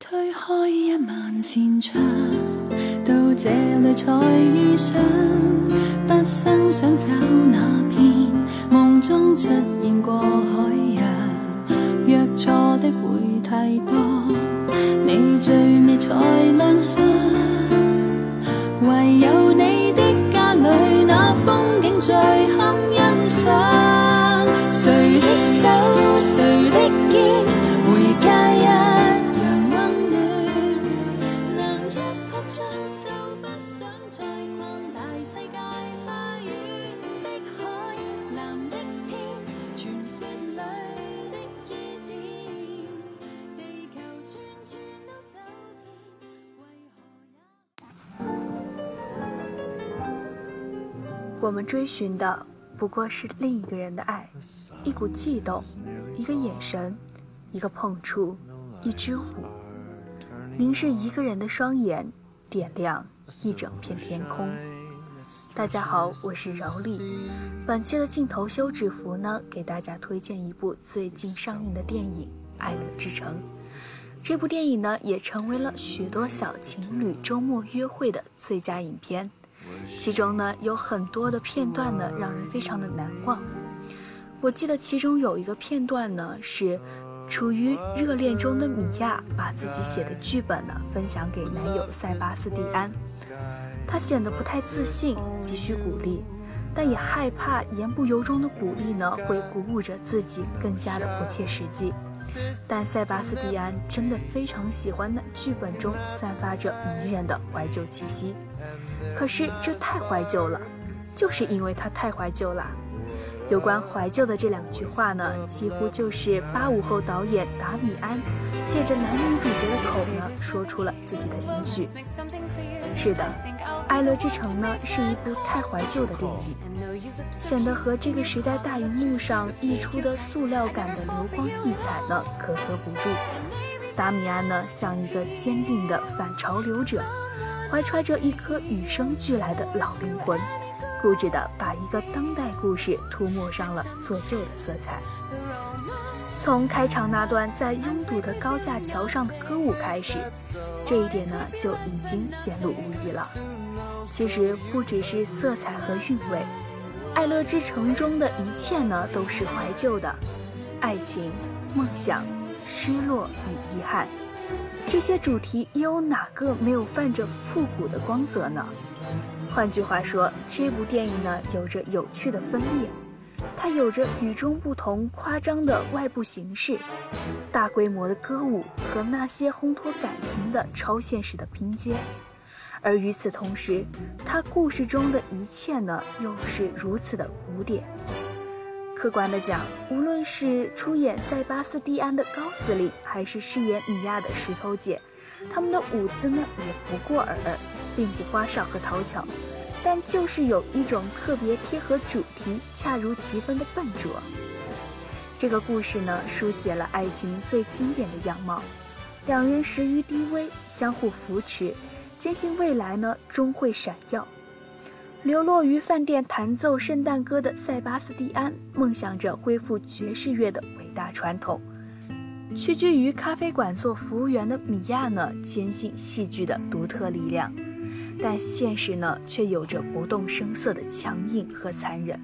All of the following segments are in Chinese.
推开一万扇窗，到这里才遇上，不生想找那片梦中出现过海洋，约错的会太多，你最美才亮相，唯有你的家里那风景最堪欣赏，追寻的不过是另一个人的爱，一股悸动，一个眼神，一个碰触，一支舞，凝视一个人的双眼，点亮一整片天空。大家好，我是饶丽。本期的镜头休止符呢，给大家推荐一部最近上映的电影《爱乐之城》。这部电影呢，也成为了许多小情侣周末约会的最佳影片。其中呢，有很多的片段呢，让人非常的难忘。我记得其中有一个片段呢，是处于热恋中的米娅把自己写的剧本呢分享给男友塞巴斯蒂安。他显得不太自信，急需鼓励，但也害怕言不由衷的鼓励呢会鼓舞着自己更加的不切实际。但塞巴斯蒂安真的非常喜欢那剧本中散发着迷人的怀旧气息。可是这太怀旧了，就是因为它太怀旧了。有关怀旧的这两句话呢，几乎就是八五后导演达米安借着男女主角的口呢，说出了自己的心绪。是的，《爱乐之城》呢是一部太怀旧的电影，显得和这个时代大荧幕上溢出的塑料感的流光溢彩呢格格不入。达米安呢像一个坚定的反潮流者。怀揣着一颗与生俱来的老灵魂，固执地把一个当代故事涂抹上了做旧的色彩。从开场那段在拥堵的高架桥上的歌舞开始，这一点呢就已经显露无遗了。其实不只是色彩和韵味，《爱乐之城》中的一切呢都是怀旧的，爱情、梦想、失落与遗憾。这些主题又有哪个没有泛着复古的光泽呢？换句话说，这部电影呢有着有趣的分裂，它有着与众不同、夸张的外部形式，大规模的歌舞和那些烘托感情的超现实的拼接，而与此同时，他故事中的一切呢又是如此的古典。客观的讲，无论是出演塞巴斯蒂安的高司令，还是饰演米娅的石头姐，他们的舞姿呢也不过尔，并不花哨和讨巧，但就是有一种特别贴合主题、恰如其分的笨拙。这个故事呢，书写了爱情最经典的样貌，两人时于低微，相互扶持，坚信未来呢终会闪耀。流落于饭店弹奏圣诞歌的塞巴斯蒂安，梦想着恢复爵士乐的伟大传统；屈居于咖啡馆做服务员的米娅呢，坚信戏剧的独特力量。但现实呢，却有着不动声色的强硬和残忍。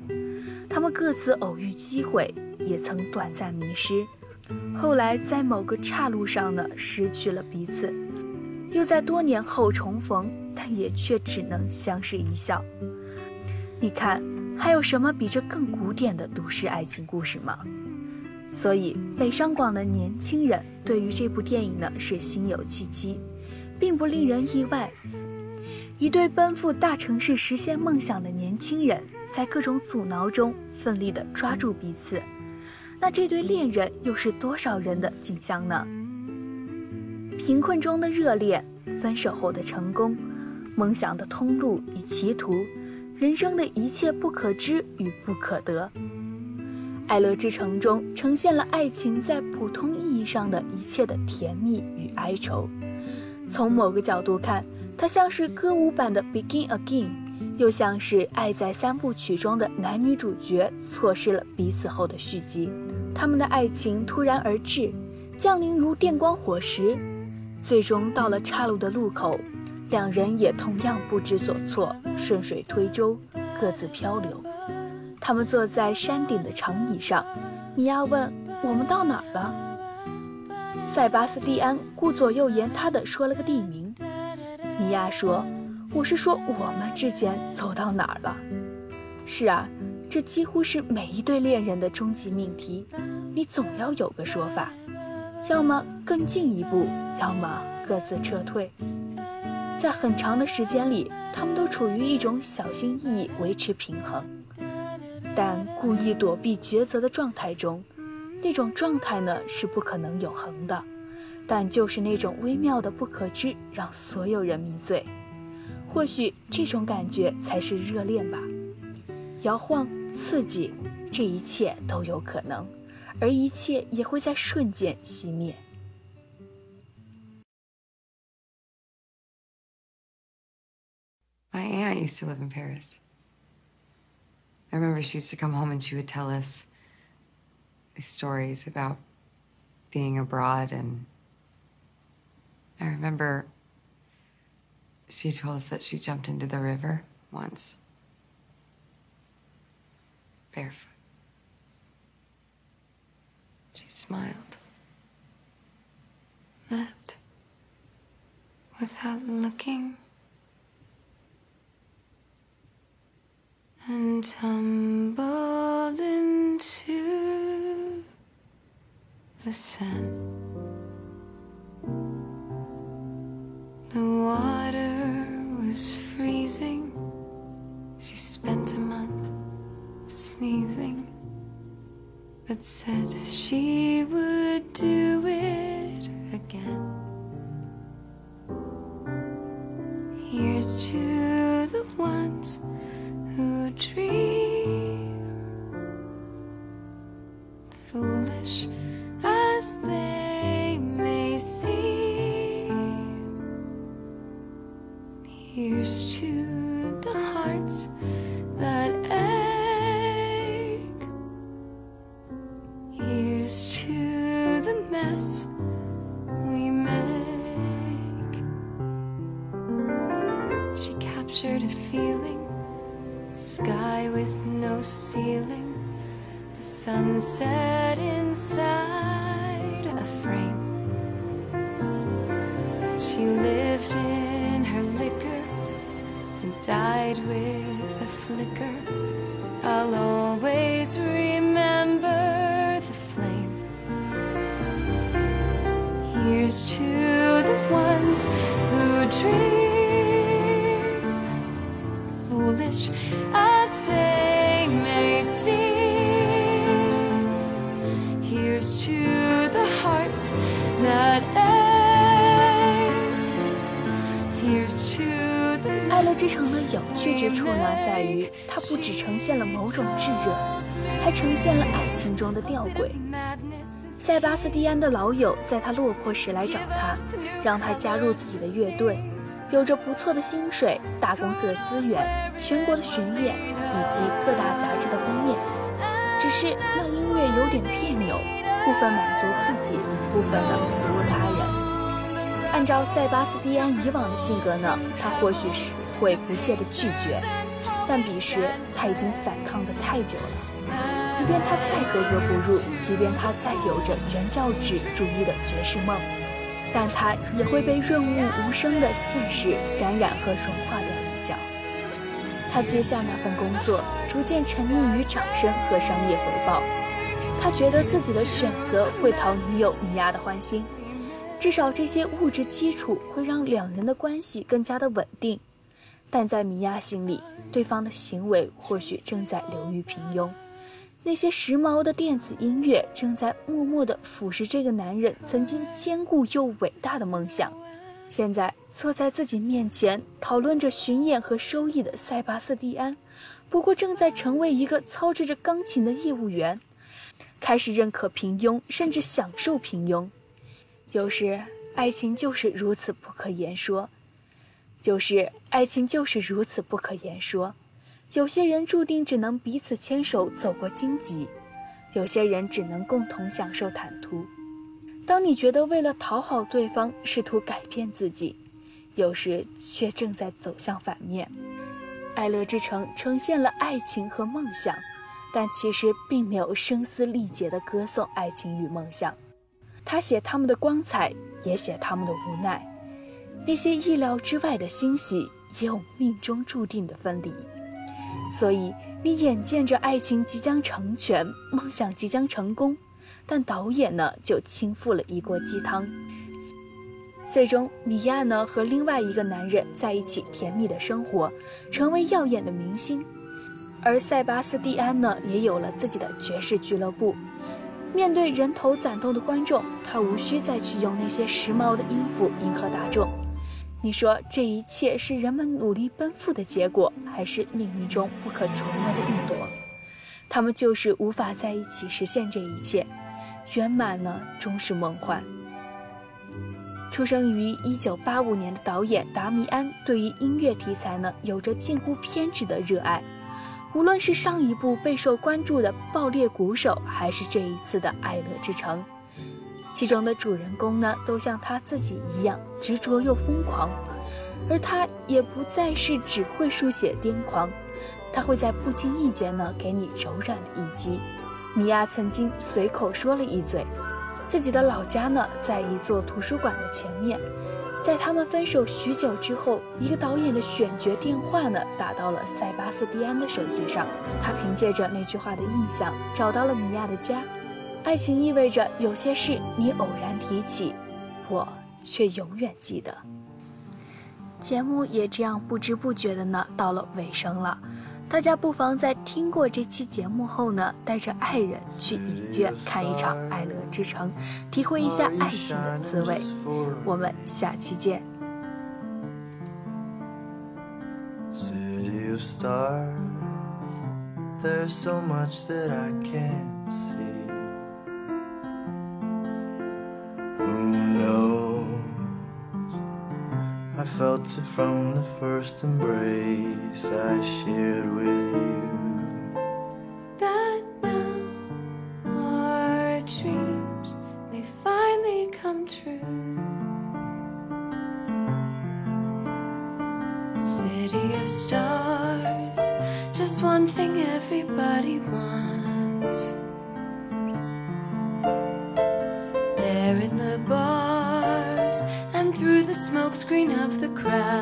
他们各自偶遇机会，也曾短暂迷失，后来在某个岔路上呢，失去了彼此，又在多年后重逢。但也却只能相视一笑。你看，还有什么比这更古典的都市爱情故事吗？所以，北上广的年轻人对于这部电影呢是心有戚戚，并不令人意外。一对奔赴大城市实现梦想的年轻人，在各种阻挠中奋力地抓住彼此。那这对恋人又是多少人的景象呢？贫困中的热恋，分手后的成功。梦想的通路与歧途，人生的一切不可知与不可得。爱乐之城中呈现了爱情在普通意义上的一切的甜蜜与哀愁。从某个角度看，它像是歌舞版的《Begin Again》，又像是《爱在三部曲》中的男女主角错失了彼此后的续集。他们的爱情突然而至，降临如电光火石。最终到了岔路的路口，两人也同样不知所措，顺水推舟，各自漂流。他们坐在山顶的长椅上，米娅问：“我们到哪儿了？”塞巴斯蒂安顾左右言他的说了个地名。米娅说：“我是说我们之间走到哪儿了？”是啊，这几乎是每一对恋人的终极命题。你总要有个说法，要么更进一步，要么各自撤退。在很长的时间里，他们都处于一种小心翼翼维持平衡，但故意躲避抉择的状态中。那种状态呢是不可能永恒的，但就是那种微妙的不可知，让所有人迷醉。或许这种感觉才是热恋吧，摇晃、刺激，这一切都有可能，而一切也会在瞬间熄灭。My aunt used to live in Paris. I remember she used to come home and she would tell us. these stories about being abroad and I remember she told us that she jumped into the river once. Barefoot. She smiled. Left. Without looking. And tumbled into the sun. But said she would do it again. Here's to a feeling, sky with no ceiling, the sunset inside a frame. She lived in her liquor and died with a flicker. I'll always remember the flame. Here's to the ones 现了某种炙热，还呈现了爱情中的吊诡。塞巴斯蒂安的老友在他落魄时来找他，让他加入自己的乐队，有着不错的薪水、大公司的资源、全国的巡演以及各大杂志的封面。只是那音乐有点别扭，部分满足自己，部分呢服务他人。按照塞巴斯蒂安以往的性格呢，他或许是会不屑地拒绝，但彼时他已经反抗的太久了。即便他再格格不入，即便他再有着原教旨主义的爵士梦，但他也会被润物无声的现实感染和融化掉一角。他接下那份工作，逐渐沉溺于掌声和商业回报。他觉得自己的选择会讨女友米娅的欢心，至少这些物质基础会让两人的关系更加的稳定。但在米娅心里，对方的行为或许正在流于平庸。那些时髦的电子音乐正在默默地腐蚀这个男人曾经坚固又伟大的梦想。现在坐在自己面前讨论着巡演和收益的塞巴斯蒂安，不过正在成为一个操持着钢琴的业务员，开始认可平庸，甚至享受平庸。有时，爱情就是如此不可言说；有时，爱情就是如此不可言说。有些人注定只能彼此牵手走过荆棘，有些人只能共同享受坦途。当你觉得为了讨好对方试图改变自己，有时却正在走向反面。《爱乐之城》呈现了爱情和梦想，但其实并没有声嘶力竭地歌颂爱情与梦想。他写他们的光彩，也写他们的无奈。那些意料之外的欣喜，也有命中注定的分离。所以，你眼见着爱情即将成全，梦想即将成功。但导演呢，就倾覆了一锅鸡汤。最终，米娅呢和另外一个男人在一起甜蜜的生活，成为耀眼的明星。而塞巴斯蒂安呢，也有了自己的爵士俱乐部。面对人头攒动的观众，他无需再去用那些时髦的音符迎合大众。你说这一切是人们努力奔赴的结果，还是命运中不可琢磨的定夺？他们就是无法在一起实现这一切。圆满呢，终是梦幻。出生于一九八五年的导演达米安，对于音乐题材呢，有着近乎偏执的热爱。无论是上一部备受关注的《爆裂鼓手》，还是这一次的《爱乐之城》，其中的主人公呢，都像他自己一样执着又疯狂。而他也不再是只会书写癫狂，他会在不经意间呢，给你柔软的一击。米娅曾经随口说了一嘴，自己的老家呢在一座图书馆的前面。在他们分手许久之后，一个导演的选角电话呢打到了塞巴斯蒂安的手机上。他凭借着那句话的印象找到了米娅的家。爱情意味着有些事你偶然提起，我却永远记得。节目也这样不知不觉的呢到了尾声了。大家不妨在听过这期节目后呢，带着爱人去影院看一场《爱乐之城》，体会一下爱情的滋味。我们下期见。I felt from the first embrace I shared with you. That now our dreams may finally come true. City of stars, just one thing everybody wants. screen of the crowd.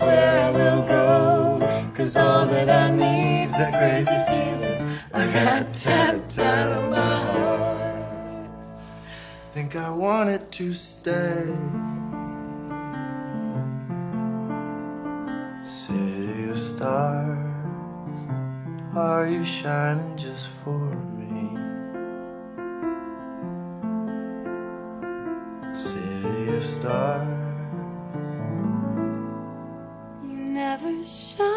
Where I will go, cause all that I need's this crazy feeling I got tapped out of my heart. Think I want it to stay. City of stars. Are you shining just for me? City of stars. wish